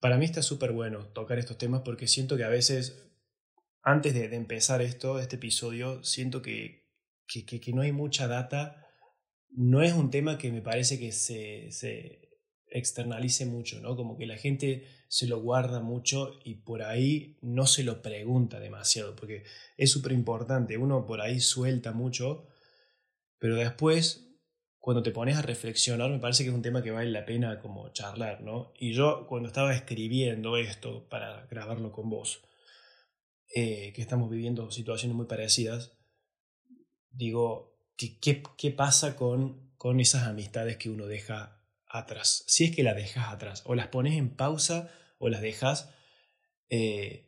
para mí está súper bueno tocar estos temas porque siento que a veces, antes de, empezar esto, este episodio, siento que, que, no hay mucha data. No es un tema que me parece que se, se externalice mucho, ¿no? Como que la gente se lo guarda mucho y por ahí no se lo pregunta demasiado, porque es súper importante. Uno por ahí suelta mucho, pero después cuando te pones a reflexionar, me parece que es un tema que vale la pena como charlar, ¿no? Y yo cuando estaba escribiendo esto para grabarlo con vos, eh, que estamos viviendo situaciones muy parecidas, digo, ¿qué, qué, pasa con, con esas amistades que uno deja atrás? Si es que las dejas atrás, o las pones en pausa o las dejas... Eh,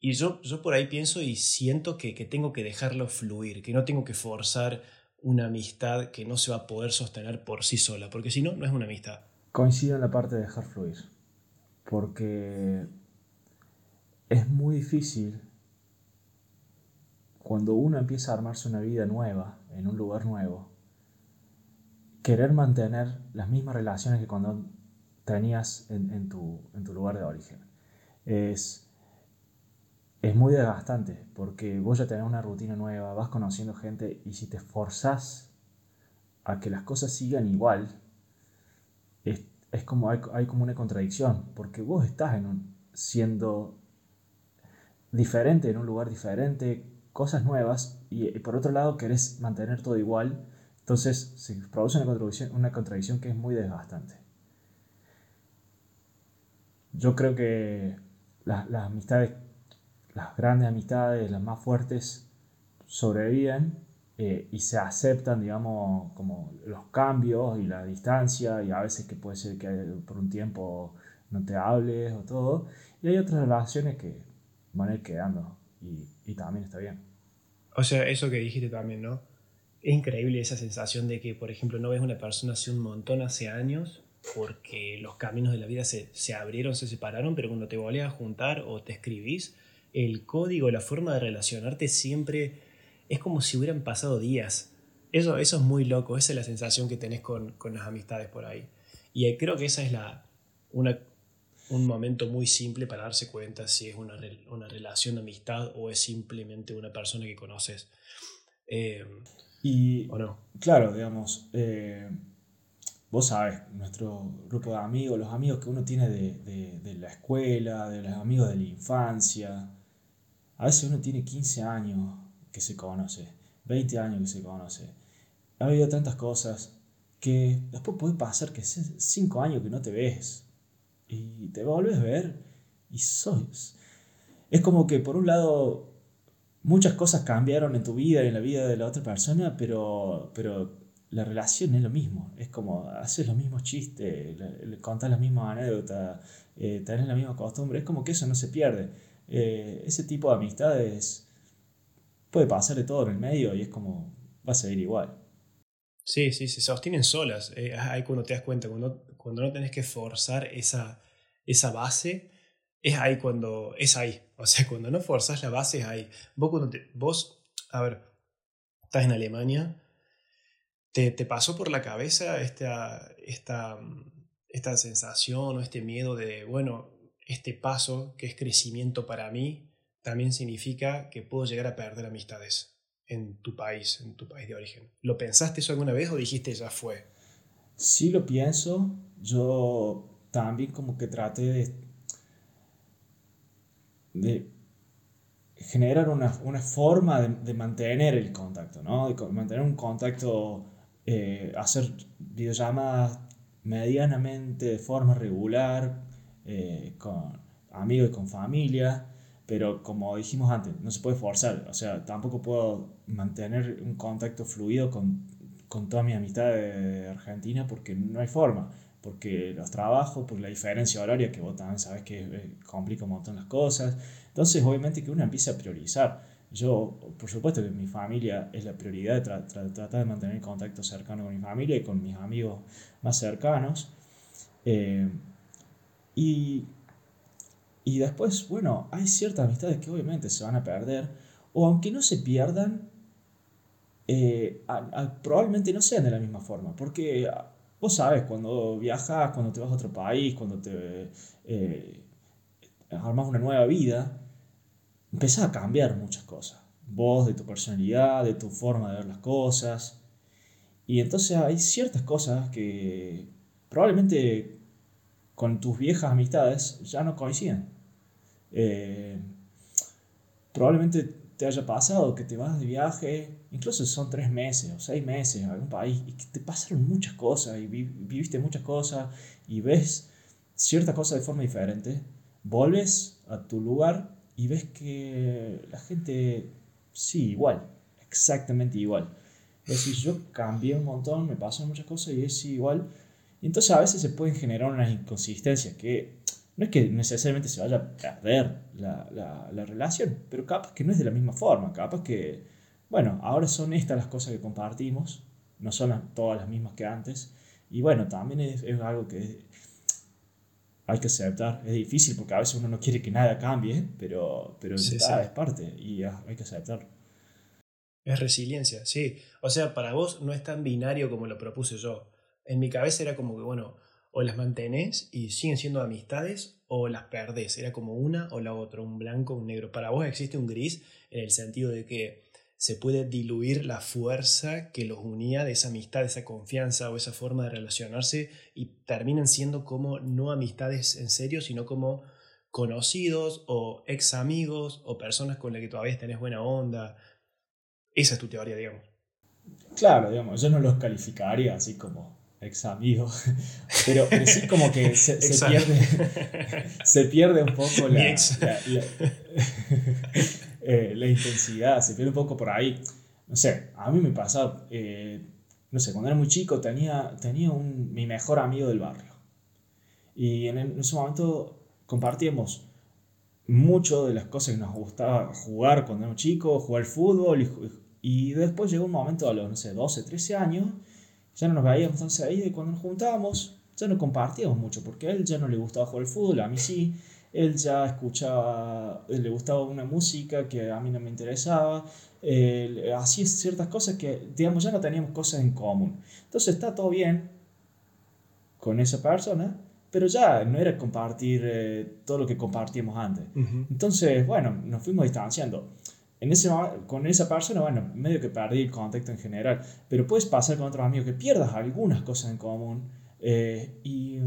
y yo, yo por ahí pienso y siento que, que tengo que dejarlo fluir, que no tengo que forzar una amistad que no se va a poder sostener por sí sola, porque si no, no es una amistad. Coincido en la parte de dejar fluir, porque es muy difícil cuando uno empieza a armarse una vida nueva, en un lugar nuevo, querer mantener las mismas relaciones que cuando tenías en, tu, en tu lugar de origen. Es es muy desgastante porque vos ya tenés una rutina nueva, vas conociendo gente y si te esforzás a que las cosas sigan igual, es, como hay, como una contradicción porque vos estás en siendo diferente en un lugar diferente, cosas nuevas y, por otro lado querés mantener todo igual, entonces se produce una contradicción, una contradicción que es muy desgastante. Yo creo que las amistades las grandes amistades, las más fuertes, sobreviven eh, y se aceptan, digamos, como los cambios y la distancia y a veces que puede ser que por un tiempo no te hables o todo. Y hay otras relaciones que van a ir quedando y, y también está bien. O sea, eso que dijiste también, ¿no? Es increíble esa sensación de que, por ejemplo, no ves una persona hace un montón, hace años, porque los caminos de la vida se, se abrieron, se separaron, pero cuando te volvés a juntar o te escribís, el código, la forma de relacionarte siempre es como si hubieran pasado días. Eso, eso es muy loco, esa es la sensación que tenés con, las amistades por ahí. Y creo que esa es la, una, un momento muy simple para darse cuenta si es una, una relación de amistad o es simplemente una persona que conoces. Eh, y, ¿O no? Claro, digamos, eh, vos sabes, nuestro grupo de amigos, los amigos que uno tiene de, de la escuela, de los amigos de la infancia, a veces uno tiene 15 años que se conoce, 20 años que se conoce. Ha habido tantas cosas que después puede pasar que 5 años que no te ves y te vuelves a ver y sos. Es como que por un lado muchas cosas cambiaron en tu vida y en la vida de la otra persona, pero, pero la relación es lo mismo. Es como haces los mismos chistes, contás las mismas anécdotas, eh, tenés la misma costumbre. Es como que eso no se pierde. Eh, ese tipo de amistades puede pasar de todo en el medio y es como va a seguir igual. Sí, sí, se sostienen solas. Eh, ahí cuando te das cuenta, cuando, cuando no tenés que forzar esa, esa base, es ahí cuando es ahí. O sea, cuando no forzas la base es ahí. Vos, cuando te, vos a ver, estás en Alemania, te, te pasó por la cabeza esta, esta, esta sensación o este miedo de, bueno, este paso, que es crecimiento para mí, también significa que puedo llegar a perder amistades en tu país, en tu país de origen. ¿Lo pensaste eso alguna vez o dijiste ya fue? Sí lo pienso. Yo también como que traté de, de generar una, forma de, mantener el contacto, ¿no? De mantener un contacto, eh, hacer videollamadas medianamente de forma regular, eh, con amigos y con familia, pero como dijimos antes, no se puede forzar, o sea, tampoco puedo mantener un contacto fluido con, con toda mi amistad de Argentina porque no hay forma, porque los trabajos, por la diferencia horaria, que vos también sabes que eh, complica un montón las cosas, entonces obviamente que uno empieza a priorizar. Yo, por supuesto que mi familia es la prioridad, tratar de mantener contacto cercano con mi familia y con mis amigos más cercanos. Eh, y, y después, bueno, hay ciertas amistades que obviamente se van a perder, o aunque no se pierdan, eh, probablemente no sean de la misma forma, porque vos sabes, cuando viajas, cuando te vas a otro país, cuando te, eh, armas una nueva vida, empezás a cambiar muchas cosas. Vos, de tu personalidad, de tu forma de ver las cosas. Y entonces hay ciertas cosas que probablemente con tus viejas amistades ya no coinciden. Eh, probablemente te haya pasado que te vas de viaje, incluso son tres meses o seis meses a algún país, y que te pasaron muchas cosas y viviste muchas cosas y ves ciertas cosas de forma diferente, vuelves a tu lugar y ves que la gente, sí, igual, exactamente igual. Es decir, yo cambié un montón, me pasan muchas cosas y es igual. Entonces a veces se pueden generar unas inconsistencias que no es que necesariamente se vaya a perder la, la, la, relación, pero capaz que no es de la misma forma, capaz que, bueno, ahora son estas las cosas que compartimos, no son todas las mismas que antes, y bueno, también es, es algo que hay que aceptar, es difícil porque a veces uno no quiere que nada cambie, pero, pero es parte y hay que aceptar. Es resiliencia, sí. O sea, para vos no es tan binario como lo propuse yo. En mi cabeza era como que, bueno, o las mantenés y siguen siendo amistades o las perdés. Era como una o la otra, un blanco o un negro. Para vos existe un gris en el sentido de que se puede diluir la fuerza que los unía de esa amistad, esa confianza o esa forma de relacionarse y terminan siendo como no amistades en serio, sino como conocidos o ex amigos o personas con las que todavía tenés buena onda. Esa es tu teoría, digamos. Claro, digamos, yo no los calificaría así como ex amigo, pero, sí como que se, pierde, se pierde un poco la, eh, la, intensidad, se pierde un poco por ahí. No sé, a mí me pasa, eh, no sé, cuando era muy chico tenía, tenía un, mi mejor amigo del barrio. Y en, ese momento compartíamos mucho de las cosas que nos gustaba jugar cuando éramos chicos, jugar fútbol. Y, y después llegó un momento a los, no sé, 12, 13 años ya no nos veíamos tan seguido y cuando nos juntábamos ya no compartíamos mucho porque a él ya no le gustaba jugar al fútbol, a mí sí, él ya escuchaba, le gustaba una música que a mí no me interesaba, hacía ciertas cosas que, digamos, ya no teníamos cosas en común. Entonces está todo bien con esa persona, pero ya no era compartir eh, todo lo que compartíamos antes. Entonces, bueno, nos fuimos distanciando en ese, con esa persona, bueno, medio que perdí el contacto en general, pero puedes pasar con otros amigos que pierdas algunas cosas en común eh, y,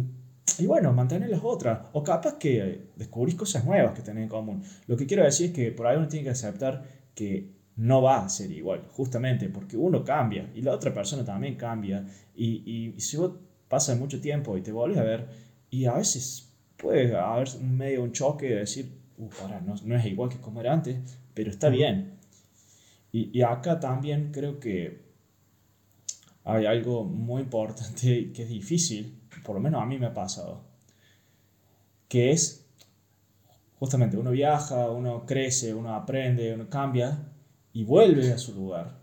y, bueno, mantener las otras, o capaz que descubrís cosas nuevas que tenés en común. Lo que quiero decir es que por ahí uno tiene que aceptar que no va a ser igual, justamente porque uno cambia y la otra persona también cambia y, y si vos pasas mucho tiempo y te vuelves a ver y a veces puede haber medio un choque de decir, ahora no, no es igual que como era antes, pero está bien. Y, y, acá también creo que hay algo muy importante que es difícil, por lo menos a mí me ha pasado, que es justamente uno viaja, uno crece, uno aprende, uno cambia y vuelve a su lugar.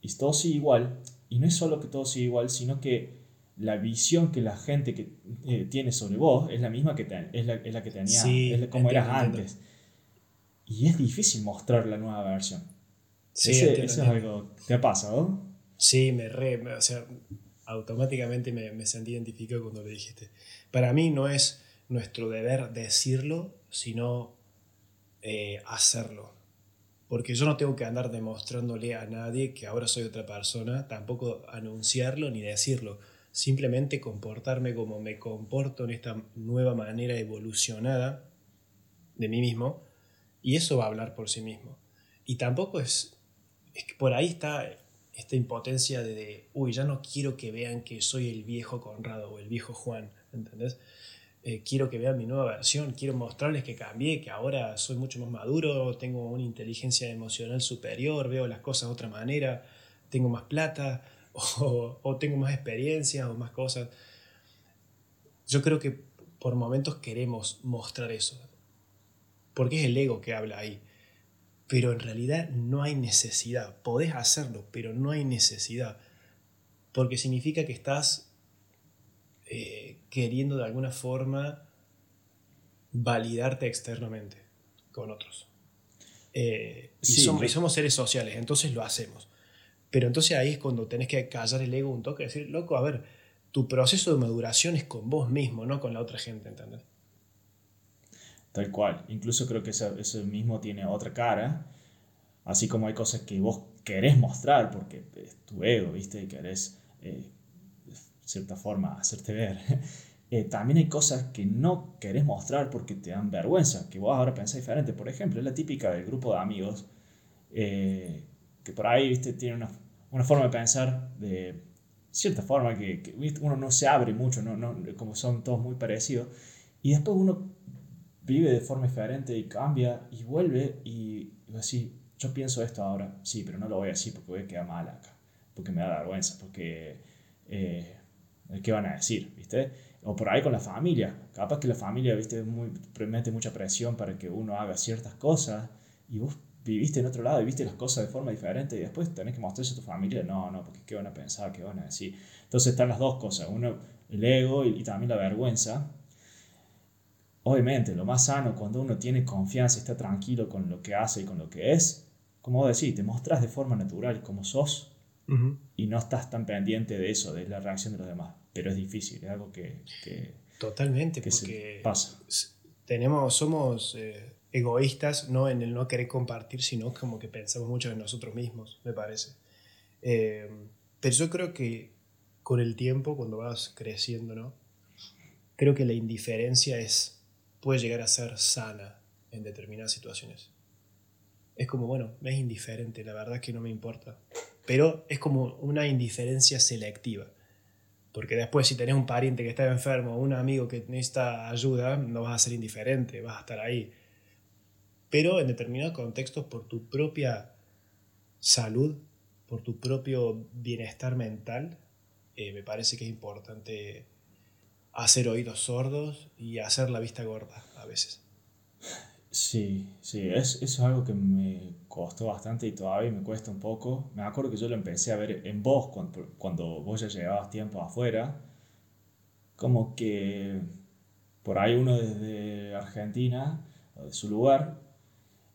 Y todo sigue igual. Y no es solo que todo sigue igual, sino que la visión que la gente que, eh, tiene sobre vos es la misma que es, la, es, la, que tenía, es como eras antes. Y es difícil mostrar la nueva versión. Sí, Ese, eso es algo. ¿Te ha pasado? Sí, me re. o sea, automáticamente me, me sentí identificado cuando lo dijiste. Para mí no es nuestro deber decirlo, sino eh, hacerlo. Porque yo no tengo que andar demostrándole a nadie que ahora soy otra persona, tampoco anunciarlo ni decirlo. Simplemente comportarme como me comporto en esta nueva manera evolucionada de mí mismo y eso va a hablar por sí mismo. Y tampoco es, es que por ahí está esta impotencia de, uy, ya no quiero que vean que soy el viejo Conrado o el viejo Juan, ¿entendés? Eh, quiero que vean mi nueva versión, quiero mostrarles que cambié, que ahora soy mucho más maduro, tengo una inteligencia emocional superior, veo las cosas de otra manera, tengo más plata o, o tengo más experiencia o más cosas. Yo creo que por momentos queremos mostrar eso, porque es el ego que habla ahí. Pero en realidad no hay necesidad. Podés hacerlo, pero no hay necesidad. Porque significa que estás eh, queriendo de alguna forma validarte externamente con otros. Eh, y, somos, somos, seres sociales, entonces lo hacemos. Pero entonces ahí es cuando tenés que callar el ego un toque y decir, loco, a ver, tu proceso de maduración es con vos mismo, no con la otra gente, ¿entendés? Tal cual. Incluso creo que eso, mismo tiene otra cara, así como hay cosas que vos querés mostrar porque es tu ego, ¿viste? Y querés, eh, de cierta forma, hacerte ver. Eh, también hay cosas que no querés mostrar porque te dan vergüenza, que vos ahora pensás diferente. Por ejemplo, es la típica del grupo de amigos, eh, que por ahí, ¿viste? Tiene una, una forma de pensar de cierta forma que, uno no se abre mucho, ¿no? No, como son todos muy parecidos, y después uno vive de forma diferente y cambia y vuelve y, así, yo pienso esto ahora, sí, pero no lo voy a decir porque voy a quedar mal acá, porque me da vergüenza, porque eh, ¿qué van a decir? ¿Viste? O por ahí con la familia, capaz que la familia, ¿viste? Muy, mete mucha presión para que uno haga ciertas cosas y vos viviste en otro lado y viste las cosas de forma diferente y después tenés que mostrarse a tu familia, no, no, porque qué van a pensar, qué van a decir. Entonces están las dos cosas, uno, el ego y, también la vergüenza. Obviamente, lo más sano cuando uno tiene confianza está tranquilo con lo que hace y con lo que es, como vos decís, te mostrás de forma natural como sos y no estás tan pendiente de eso, de la reacción de los demás. Pero es difícil, es algo que... Totalmente, porque pasa. Tenemos, somos... Eh, egoístas, no en el no querer compartir, sino como que pensamos mucho en nosotros mismos, me parece. Eh, pero yo creo que con el tiempo, cuando vas creciendo, ¿no? Creo que la indiferencia es, puede llegar a ser sana en determinadas situaciones. Es como, bueno, me es indiferente, la verdad es que no me importa. Pero es como una indiferencia selectiva. Porque después si tenés un pariente que está enfermo, un amigo que necesita ayuda, no vas a ser indiferente, vas a estar ahí pero en determinados contextos por tu propia salud, por tu propio bienestar mental, eh, me parece que es importante hacer oídos sordos y hacer la vista gorda a veces. Sí, sí, es, eso es algo que me costó bastante y todavía me cuesta un poco. Me acuerdo que yo lo empecé a ver en vos cuando, cuando vos ya llevabas tiempo afuera, como que por ahí uno desde Argentina, o de su lugar,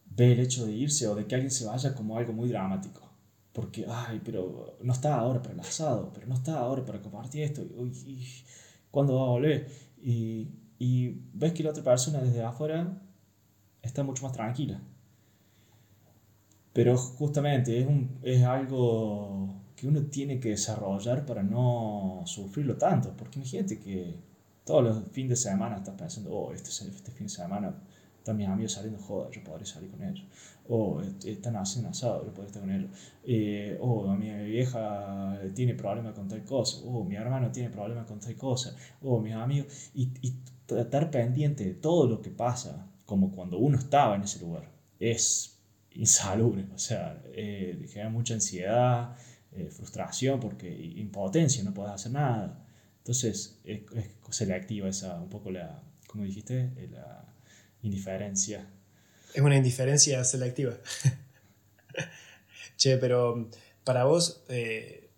ve el hecho de irse o de que alguien se vaya como algo muy dramático. Porque, ay, pero no está ahora para el asado, pero no está ahora para compartir esto. Y, ¿Cuándo va a volver? Y, y ves que la otra persona desde afuera está mucho más tranquila. Pero justamente es, un, es algo que uno tiene que desarrollar para no sufrirlo tanto. Porque imagínate que todos los fines de semana estás pensando, oh, este, este fin de semana están mis amigos saliendo, joder, yo podría salir con ellos. O están haciendo asado, yo podría estar con ellos. Eh, o mi vieja tiene problemas con tal cosa. O mi hermano tiene problemas con tal cosa. O mis amigos. Y, y estar pendiente de todo lo que pasa, como cuando uno estaba en ese lugar, es insalubre. O sea, eh, genera mucha ansiedad, eh, frustración, porque impotencia, no puedes hacer nada. Entonces, es, se le activa esa, un poco la, como dijiste, la indiferencia. Es una indiferencia selectiva. che, pero para vos, eh,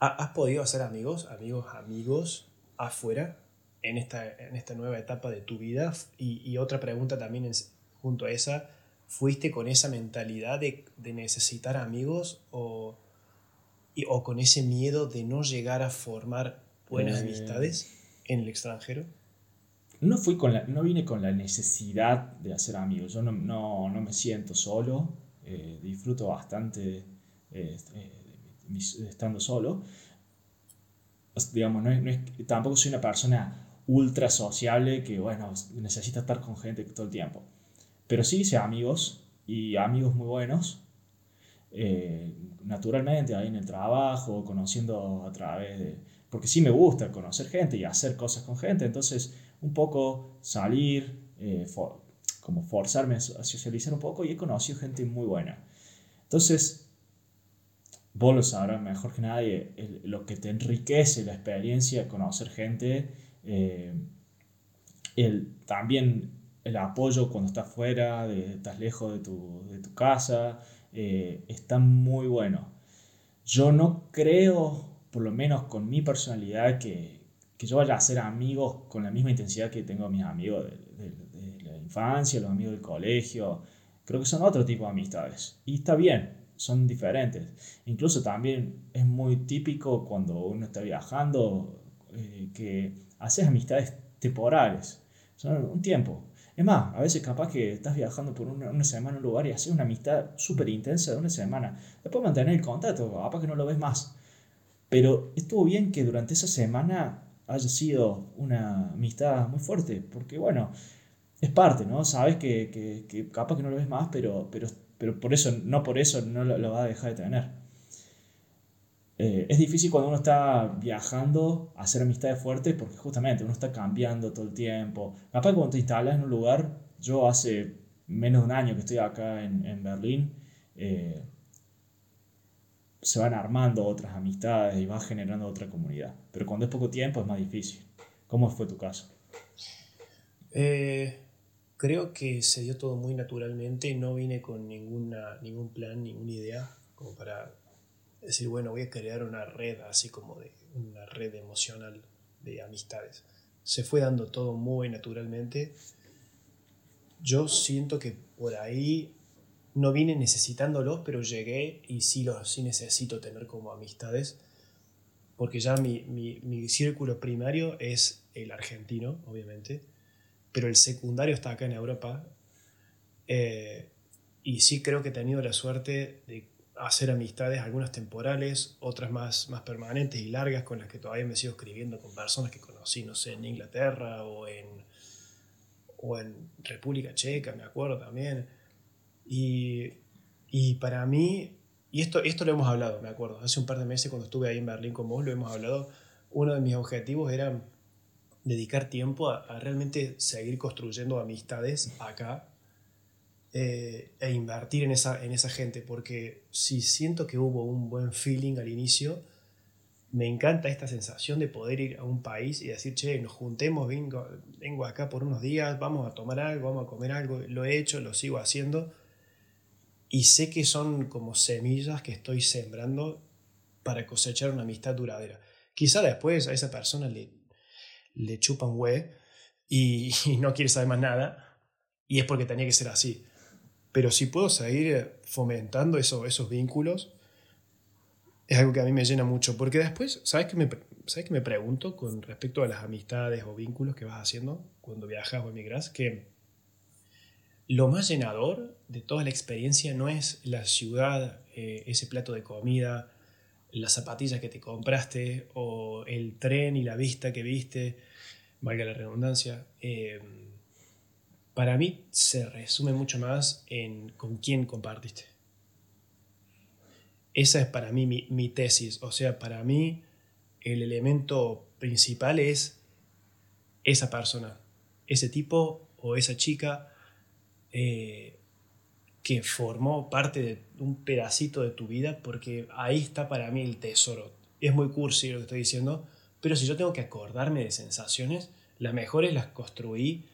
¿has podido hacer amigos, amigos, amigos afuera en esta, en esta nueva etapa de tu vida? Y, otra pregunta también junto a esa, ¿fuiste con esa mentalidad de, necesitar amigos o, o con ese miedo de no llegar a formar buenas eh, amistades en el extranjero? No, fui con la, no vine con la necesidad de hacer amigos. Yo no, no, no me siento solo, eh, disfruto bastante eh, estando solo. Digamos, no es, tampoco soy una persona ultra sociable que, bueno, necesita estar con gente todo el tiempo. Pero sí hice amigos y amigos muy buenos. Eh, naturalmente, ahí en el trabajo, conociendo a través de... Porque sí me gusta conocer gente y hacer cosas con gente. Entonces, un poco salir, eh, como forzarme a socializar un poco y he conocido gente muy buena. Entonces, vos lo sabrás mejor que nadie, lo que te enriquece la experiencia conocer gente, eh, el, también el apoyo cuando estás fuera, de, estás lejos de tu, de tu casa, eh, está muy bueno. Yo no creo, por lo menos con mi personalidad, que, que yo vaya a ser amigos con la misma intensidad que tengo mis amigos de, la infancia, los amigos del colegio. Creo que son otro tipo de amistades. Y está bien, son diferentes. Incluso también es muy típico cuando uno está viajando eh, que haces amistades temporales. Son un tiempo. Es más, a veces capaz que estás viajando por una, una semana a un lugar y haces una amistad súper intensa de una semana. Después mantener el contacto, capaz que no lo ves más. Pero estuvo bien que durante esa semana haya sido una amistad muy fuerte, porque bueno, es parte, ¿no? Sabes que, que, que capaz que no lo ves más, pero, pero, pero por eso, no por eso no lo, lo va a dejar de tener. Eh, es difícil cuando uno está viajando hacer amistades fuertes porque justamente uno está cambiando todo el tiempo. Capaz cuando te instalas en un lugar, yo hace menos de un año que estoy acá en, en Berlín, eh, se van armando otras amistades y vas generando otra comunidad. Pero cuando es poco tiempo es más difícil. ¿Cómo fue tu caso? Eh, creo que se dio todo muy naturalmente, no vine con ninguna, ningún plan, ninguna idea como para decir, bueno, voy a crear una red así como de una red emocional de amistades. Se fue dando todo muy naturalmente. Yo siento que por ahí no vine necesitándolos, pero llegué y sí los sí necesito tener como amistades, porque ya mi, mi, mi círculo primario es el argentino, obviamente, pero el secundario está acá en Europa. Eh, y sí creo que he tenido la suerte de hacer amistades, algunas temporales, otras más, más permanentes y largas, con las que todavía me sigo escribiendo con personas que conocí, no sé, en Inglaterra o en, o en República Checa, me acuerdo también. Y, y para mí, y esto, esto lo hemos hablado, me acuerdo, hace un par de meses cuando estuve ahí en Berlín con vos, lo hemos hablado, uno de mis objetivos era dedicar tiempo a, a realmente seguir construyendo amistades acá eh, e invertir en esa, en esa gente, porque si siento que hubo un buen feeling al inicio, me encanta esta sensación de poder ir a un país y decir, che, nos juntemos, vengo, vengo acá por unos días, vamos a tomar algo, vamos a comer algo, lo he hecho, lo sigo haciendo, y sé que son como semillas que estoy sembrando para cosechar una amistad duradera. Quizá después a esa persona le, le chupa un hue y, no quiere saber más nada, y es porque tenía que ser así pero si puedo seguir fomentando eso, esos vínculos, es algo que a mí me llena mucho, porque después, ¿sabes qué me, ¿sabes qué me pregunto con respecto a las amistades o vínculos que vas haciendo cuando viajas o emigras? Que lo más llenador de toda la experiencia no es la ciudad, eh, ese plato de comida, las zapatillas que te compraste o el tren y la vista que viste, valga la redundancia. Eh, para mí se resume mucho más en con quién compartiste. Esa es para mí mi, tesis. O sea, para mí el elemento principal es esa persona, ese tipo o esa chica eh, que formó parte de un pedacito de tu vida, porque ahí está para mí el tesoro. Es muy cursi lo que estoy diciendo, pero si yo tengo que acordarme de sensaciones, las mejores las construí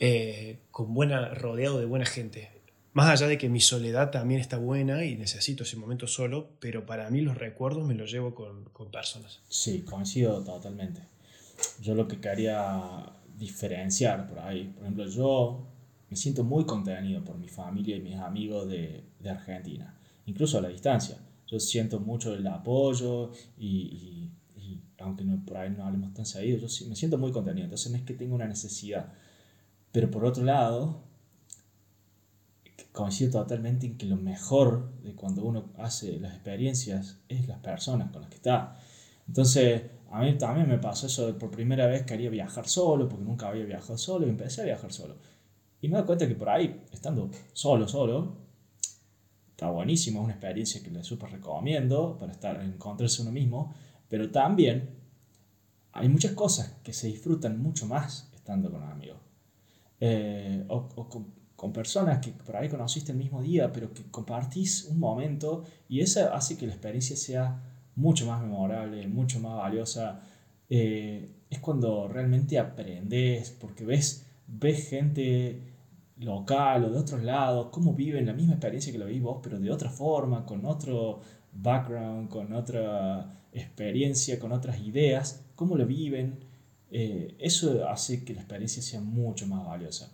eh, con buena, rodeado de buena gente. Más allá de que mi soledad también está buena y necesito ese momento solo, pero para mí los recuerdos me los llevo con, con personas. Sí, coincido totalmente. Yo lo que quería diferenciar por ahí, por ejemplo, yo me siento muy contenido por mi familia y mis amigos de, de Argentina, incluso a la distancia. Yo siento mucho el apoyo y, y, aunque no, por ahí no hablemos tan seguido, yo me siento muy contenido. Entonces no es que tenga una necesidad pero por otro lado, coincido totalmente en que lo mejor de cuando uno hace las experiencias es las personas con las que está. Entonces, a mí también me pasó eso de por primera vez quería viajar solo, porque nunca había viajado solo, y empecé a viajar solo. Y me doy cuenta que por ahí, estando solo, solo, está buenísimo, es una experiencia que le súper recomiendo para estar, encontrarse uno mismo, pero también hay muchas cosas que se disfrutan mucho más estando con amigos. Eh, o, con, personas que por ahí conociste el mismo día, pero que compartís un momento y eso hace que la experiencia sea mucho más memorable, mucho más valiosa. Eh, es cuando realmente aprendes, porque ves, ves gente local o de otros lados, cómo viven la misma experiencia que lo vivís vos, pero de otra forma, con otro background, con otra experiencia, con otras ideas, cómo lo viven. Eh, eso hace que la experiencia sea mucho más valiosa.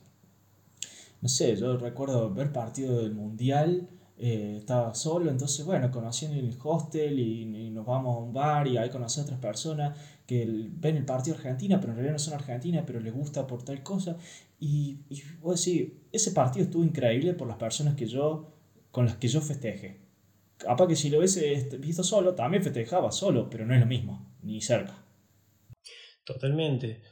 No sé, yo recuerdo ver partido del Mundial eh, estaba solo, entonces bueno, conocí en el hostel y, nos vamos a un bar y ahí conocí a otras personas que ven el partido Argentina, pero en realidad no son argentinas, pero les gusta por tal cosa. Y, y voy a decir, ese partido estuvo increíble por las personas que yo, con las que yo festeje. Capaz que si lo hubiese visto solo, también festejaba solo, pero no es lo mismo, ni cerca. Totalmente.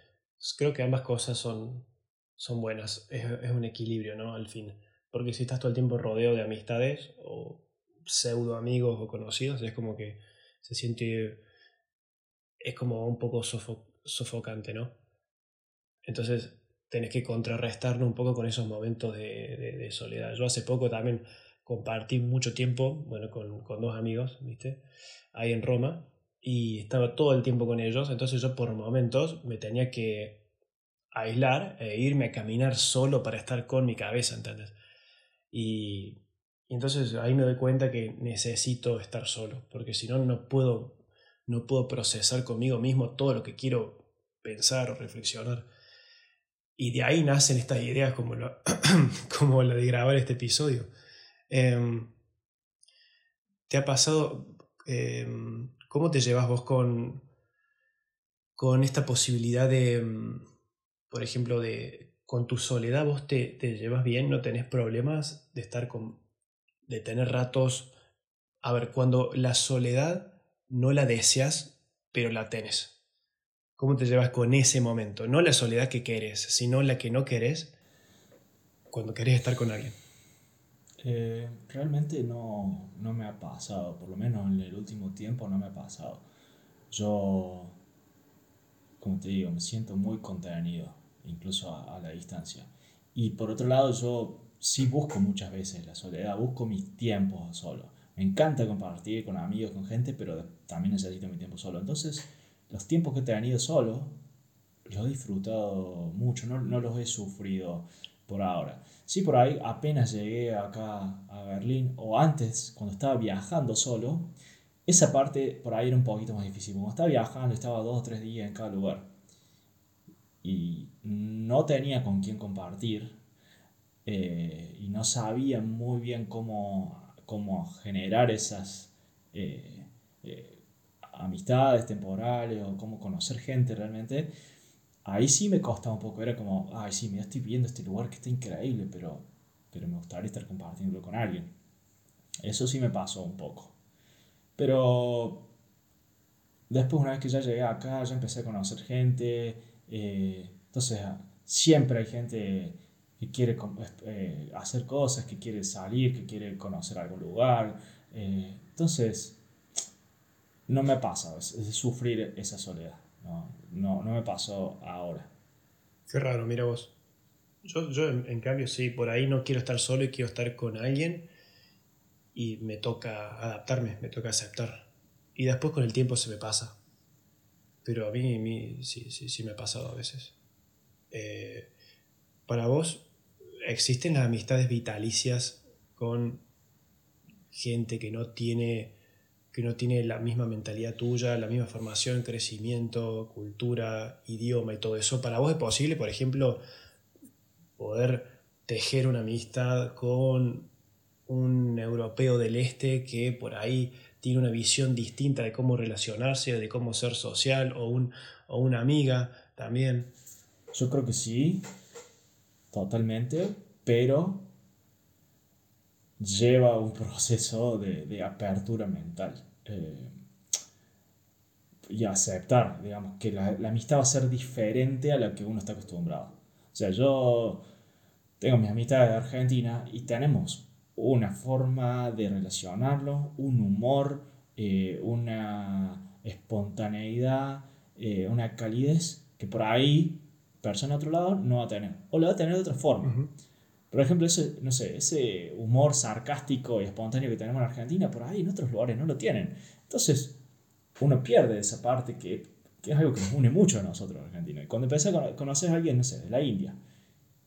Creo que ambas cosas son, son buenas. Es, es un equilibrio, ¿no? Al fin. Porque si estás todo el tiempo rodeo de amistades o pseudo amigos o conocidos, es como que se siente. Es como un poco sofocante, ¿no? Entonces tenés que contrarrestarlo un poco con esos momentos de, de, soledad. Yo hace poco también compartí mucho tiempo, bueno, con, con, dos amigos, ¿viste? Ahí en Roma, y estaba todo el tiempo con ellos, entonces yo por momentos me tenía que aislar e irme a caminar solo para estar con mi cabeza, ¿entendés? Y, entonces ahí me doy cuenta que necesito estar solo, porque si no, no puedo, no puedo procesar conmigo mismo todo lo que quiero pensar o reflexionar. Y de ahí nacen estas ideas como, lo, como la de grabar este episodio. Em, ¿Te ha pasado, em, cómo te llevas vos con, con esta posibilidad de, em, por ejemplo, de con tu soledad vos te, te, llevas bien, no tenés problemas de estar con, de tener ratos, a ver, cuando la soledad no la deseas, pero la tenés. ¿Cómo te llevas con ese momento? No la soledad que querés, sino la que no querés cuando querés estar con alguien. Eh, realmente no, no me ha pasado, por lo menos en el último tiempo no me ha pasado. Yo, como te digo, me siento muy contenido incluso a, la distancia. Y por otro lado, yo sí busco muchas veces la soledad, busco mis tiempos solo. Me encanta compartir con amigos, con gente, pero también necesito mi tiempo solo. Entonces, los tiempos que he tenido solo, los he disfrutado mucho, no, no los he sufrido por ahora. Sí, por ahí apenas llegué acá a Berlín, o antes, cuando estaba viajando solo, esa parte por ahí era un poquito más difícil. Cuando estaba viajando, estaba dos o tres días en cada lugar y no tenía con quién compartir eh, y no sabía muy bien cómo, cómo generar esas eh, eh, amistades temporales o cómo conocer gente realmente, ahí sí me costaba un poco. Era como, ay, sí, me estoy viendo este lugar que está increíble, pero, pero me gustaría estar compartiéndolo con alguien. Eso sí me pasó un poco. Pero después, una vez que ya llegué acá, ya empecé a conocer gente eh, entonces, siempre hay gente que quiere eh, hacer cosas, que quiere salir, que quiere conocer algún lugar. Eh, entonces, no me pasa es, sufrir esa soledad. No, no, no, me pasó ahora. Qué raro, mira vos. Yo, yo en, cambio, sí, por ahí no quiero estar solo y quiero estar con alguien y me toca adaptarme, me toca aceptar. Y después con el tiempo se me pasa. Pero a mí, mí sí, sí, sí me ha pasado a veces. Eh, para vos, ¿existen las amistades vitalicias con gente que no tiene que no tiene la misma mentalidad tuya, la misma formación, crecimiento, cultura, idioma y todo eso. ¿Para vos es posible, por ejemplo, poder tejer una amistad con un europeo del este que por ahí tiene una visión distinta de cómo relacionarse, de cómo ser social o, un, o una amiga también. Yo creo que sí, totalmente, pero lleva un proceso de, de apertura mental eh, y aceptar, digamos, que la, la, amistad va a ser diferente a la que uno está acostumbrado. O sea, yo tengo mis amistades de Argentina y tenemos una forma de relacionarlo, un humor, eh, una espontaneidad, eh, una calidez que por ahí persona de otro lado no va a tener. O lo va a tener de otra forma. Por ejemplo, ese, no sé, ese humor sarcástico y espontáneo que tenemos en Argentina, por ahí en otros lugares no lo tienen. Entonces, uno pierde esa parte que, que es algo que nos une mucho a nosotros en Argentina. Y cuando empecé a conocer a alguien, no sé, de la India,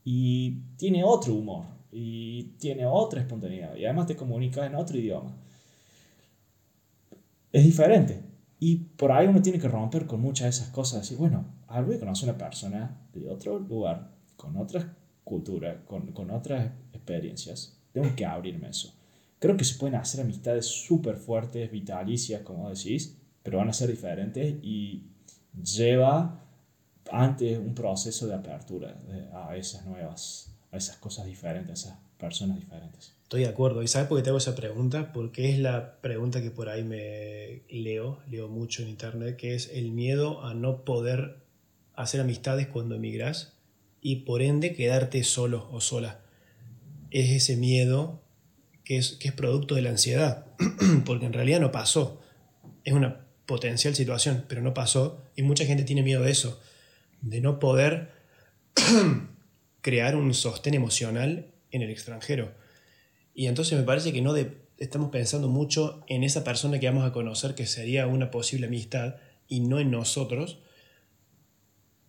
y tiene otro humor, y tiene otra espontaneidad y además te comunica en otro idioma. Es diferente. Y por ahí uno tiene que romper con muchas de esas cosas. Decir, bueno, ahora voy a conocer a una persona de otro lugar, con otras culturas, con, con otras experiencias. Tengo que abrirme eso. Creo que se pueden hacer amistades súper fuertes, vitalicias, como decís, pero van a ser diferentes y lleva antes un proceso de apertura a esas nuevas, a esas cosas diferentes, a esas personas diferentes. Estoy de acuerdo. ¿Y sabes por qué te hago esa pregunta? Porque es la pregunta que por ahí me leo, leo mucho en internet, que es el miedo a no poder hacer amistades cuando emigras y por ende quedarte solo o sola. Es ese miedo que es, que es producto de la ansiedad, porque en realidad no pasó. Es una potencial situación, pero no pasó y mucha gente tiene miedo de eso, de no poder crear un sostén emocional en el extranjero. Y entonces me parece que no estamos pensando mucho en esa persona que vamos a conocer que sería una posible amistad y no en nosotros.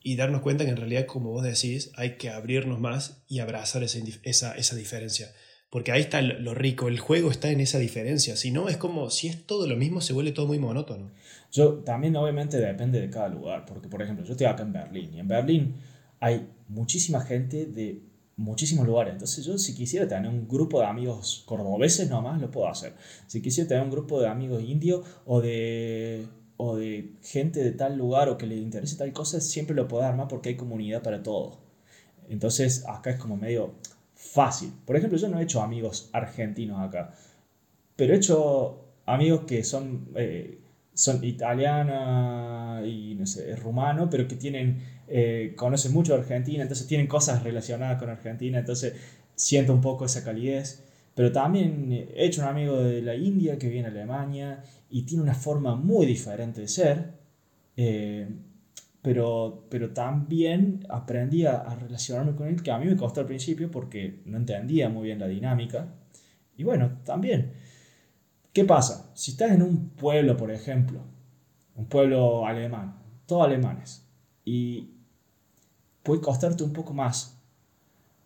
Y darnos cuenta que en realidad, como vos decís, hay que abrirnos más y abrazar esa, esa, esa diferencia. Porque ahí está lo rico, el juego está en esa diferencia. Si no, es como si es todo lo mismo, se vuelve todo muy monótono. Yo también, obviamente, depende de cada lugar. Porque, por ejemplo, yo estoy acá en Berlín y en Berlín hay muchísima gente de muchísimos lugares. Entonces yo si quisiera tener un grupo de amigos cordobeses nomás, lo puedo hacer. Si quisiera tener un grupo de amigos indios o de, o de gente de tal lugar o que le interese tal cosa, siempre lo puedo armar porque hay comunidad para todo. Entonces acá es como medio fácil. Por ejemplo, yo no he hecho amigos argentinos acá, pero he hecho amigos que son, eh, son italiana y no sé, rumano, pero que tienen eh, conocen mucho Argentina, entonces tienen cosas relacionadas con Argentina, entonces siento un poco esa calidez. Pero también he hecho un amigo de la India que viene a Alemania y tiene una forma muy diferente de ser, eh, pero, pero también aprendí a, a, relacionarme con él, que a mí me costó al principio porque no entendía muy bien la dinámica. Y bueno, también, ¿qué pasa? Si estás en un pueblo, por ejemplo, un pueblo alemán, todos alemanes, y puede costarte un poco más.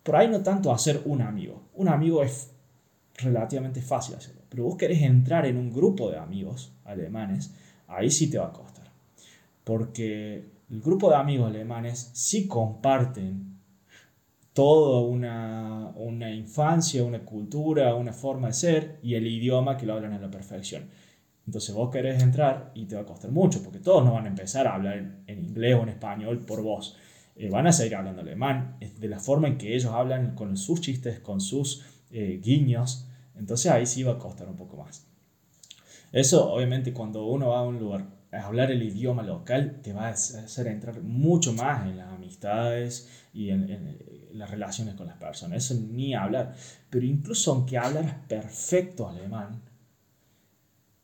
Por ahí no tanto hacer un amigo. Un amigo es relativamente fácil hacerlo. Pero vos querés entrar en un grupo de amigos alemanes, ahí sí te va a costar. Porque el grupo de amigos alemanes sí comparten toda una, una infancia, una cultura, una forma de ser y el idioma que lo hablan a la perfección. Entonces vos querés entrar y te va a costar mucho, porque todos no van a empezar a hablar en, inglés o en español por vos. Eh, van a seguir hablando alemán, de la forma en que ellos hablan con sus chistes, con sus eh, guiños. Entonces ahí sí va a costar un poco más. Eso obviamente cuando uno va a un lugar a hablar el idioma local te va a hacer entrar mucho más en las amistades y en, las relaciones con las personas. Eso ni hablar. Pero incluso aunque hablaras perfecto alemán,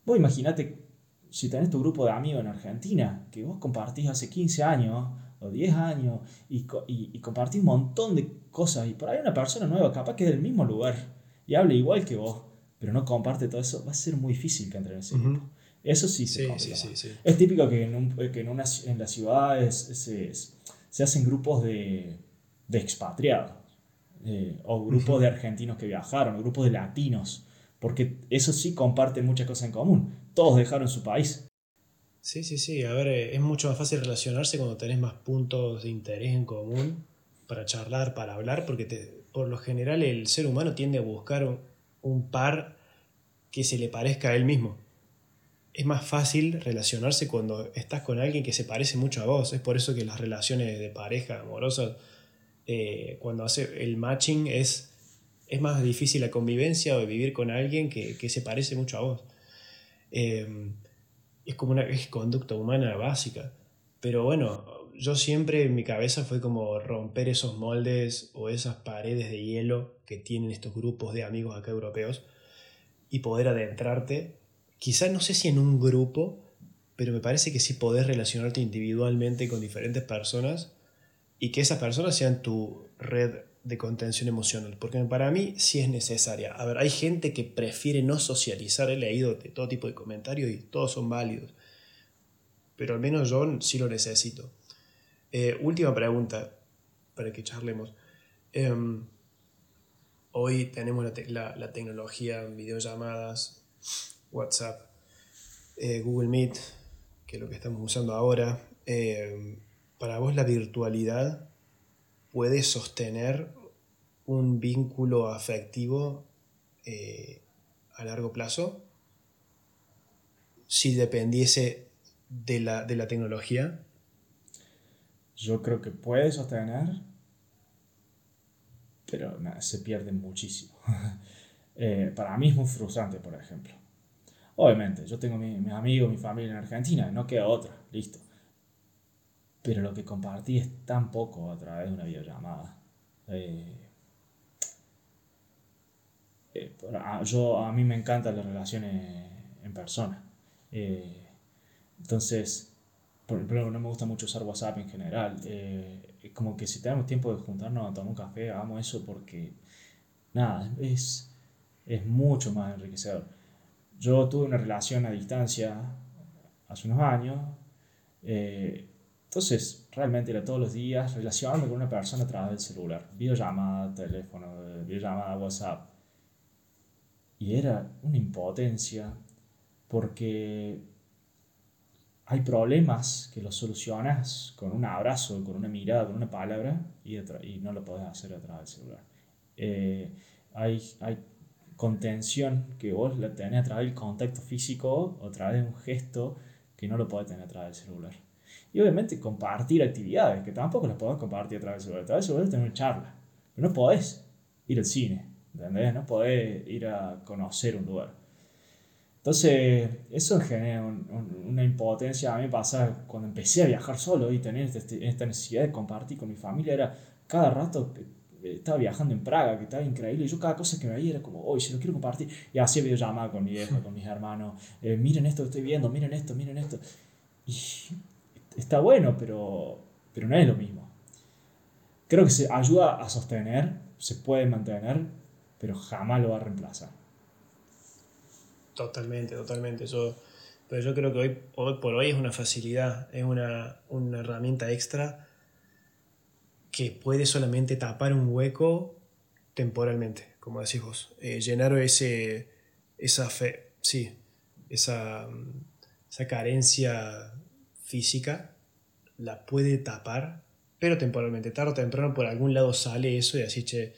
vos imagínate si tenés tu grupo de amigos en Argentina, que vos compartís hace 15 años o 10 años y, y, compartís un montón de cosas y por ahí una persona nueva, capaz que es del mismo lugar y habla igual que vos, pero no comparte todo eso, va a ser muy difícil que entre en ese grupo. Eso sí se sí, sí, sí, Es típico que en, un, que en, una, en las ciudades se, se hacen grupos de, de expatriados, eh, o grupos de argentinos que viajaron, o grupos de latinos, porque eso sí comparten muchas cosas en común. Todos dejaron su país, Sí, sí, sí. A ver, eh, es mucho más fácil relacionarse cuando tenés más puntos de interés en común para charlar, para hablar, porque te, por lo general el ser humano tiende a buscar un, par que se le parezca a él mismo. Es más fácil relacionarse cuando estás con alguien que se parece mucho a vos. Es por eso que las relaciones de pareja amorosas, eh, cuando hace el matching, es, es más difícil la convivencia o vivir con alguien que, que se parece mucho a vos. Eh, es como una conducta humana básica. Pero bueno, yo siempre en mi cabeza fue como romper esos moldes o esas paredes de hielo que tienen estos grupos de amigos acá europeos y poder adentrarte, quizás no sé si en un grupo, pero me parece que sí podés relacionarte individualmente con diferentes personas y que esas personas sean tu red de contención emocional, porque para mí sí es necesaria. A ver, hay gente que prefiere no socializar, he leído de todo tipo de comentarios y todos son válidos, pero al menos yo sí lo necesito. Eh, última pregunta, para que charlemos. Em, hoy tenemos la, la, tecnología, videollamadas, WhatsApp, eh, Google Meet, que es lo que estamos usando ahora. Em, para vos la virtualidad puede sostener un vínculo afectivo eh, a largo plazo si dependiese de la, de la tecnología? Yo creo que puede sostener, pero se pierde muchísimo. Eh, para mí es muy frustrante, por ejemplo. Obviamente, yo tengo mis mi amigos, mi familia en Argentina, no queda otra, listo. Pero lo que compartí es tan poco a través de una videollamada. Eh, eh, yo, a mí me encantan las relaciones en persona. entonces, por ejemplo, no me gusta mucho usar WhatsApp en general. Es como que si tenemos tiempo de juntarnos a tomar un café, hagamos eso porque, nada, es, es mucho más enriquecedor. Yo tuve una relación a distancia hace unos años, eh, entonces realmente era todos los días relacionarme con una persona a través del celular, videollamada, teléfono, videollamada, WhatsApp. Y era una impotencia porque hay problemas que los solucionas con un abrazo, con una mirada, con una palabra y, y no lo podés hacer a través del celular. Eh, hay, hay contención que vos la tenés a través del contacto físico o a través de un gesto que no lo podés tener a través del celular. Y obviamente compartir actividades, que tampoco las podés compartir a través del celular. A través del celular tenés una charla, pero no podés ir al cine, ¿entendés? No podés ir a conocer un lugar. Entonces, eso genera una impotencia. A mí me pasa cuando empecé a viajar solo y tener este, esta necesidad de compartir con mi familia, era cada rato estaba viajando en Praga, que estaba increíble, y yo cada cosa que veía era como, hoy si lo quiero compartir, y hacía videollamada con mi vieja, con mis hermanos, eh, miren esto que estoy viendo, miren esto, miren esto. Y está bueno, pero, pero no es lo mismo. Creo que se ayuda a sostener, se puede mantener, pero jamás lo va a reemplazar. Totalmente, totalmente. Yo, pero yo creo que hoy, hoy por hoy es una facilidad, es una, una herramienta extra que puede solamente tapar un hueco temporalmente, como decís vos. Eh, llenar ese, esa fe, sí, esa, esa carencia física la puede tapar, pero temporalmente, tarde o temprano por algún lado sale eso y así, che,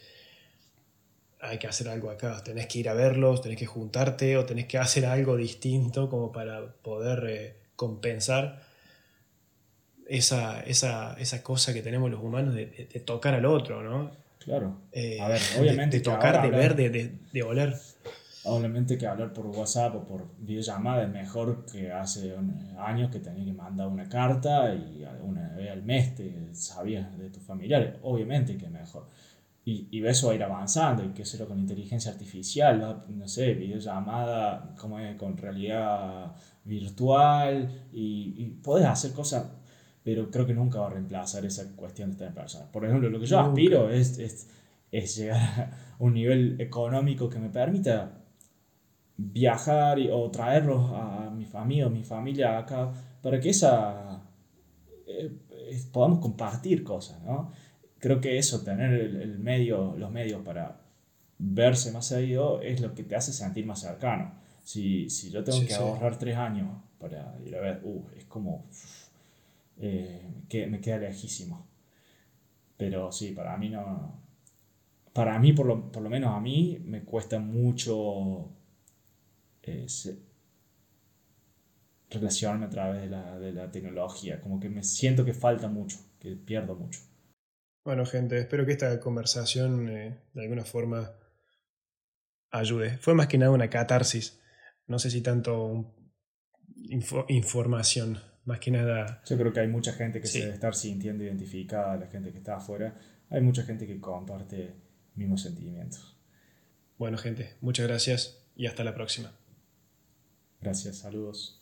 hay que hacer algo acá, tenés que ir a verlos, tenés que juntarte o tenés que hacer algo distinto como para poder eh, compensar esa, esa, esa, cosa que tenemos los humanos de, tocar al otro, ¿no? Claro. Eh, a ver, obviamente. De, tocar, de ver, de, de, oler. Obviamente que hablar por WhatsApp o por videollamada es mejor que hace años que tenías que mandar una carta y una vez al mes te sabías de tus familiares. Obviamente que es mejor. Y, y eso va a ir avanzando, y que lo con inteligencia artificial, no sé, videollamada como es, con realidad virtual, y, y podés hacer cosas pero creo que nunca va a reemplazar esa cuestión de estar en persona. Por ejemplo, lo que yo aspiro es, es, es, llegar a un nivel económico que me permita viajar o traerlos a mi familia o mi familia acá para que esa eh, podamos compartir cosas, ¿no? Creo que eso, tener el, medio, los medios para verse más seguido es lo que te hace sentir más cercano. Si, si yo tengo que ahorrar tres años para ir a ver, uh, es como eh, que me queda lejísimo. Pero sí, para mí no. Para mí, por lo, por lo menos a mí, me cuesta mucho eh, relacionarme a través de la, de la tecnología. Como que me siento que falta mucho, que pierdo mucho. Bueno, gente, espero que esta conversación eh, de alguna forma ayude. Fue más que nada una catarsis. No sé si tanto información más que nada. Yo creo que hay mucha gente que se debe estar sintiendo identificada, la gente que está afuera. Hay mucha gente que comparte mismos sentimientos. Bueno, gente, muchas gracias y hasta la próxima. Gracias, saludos.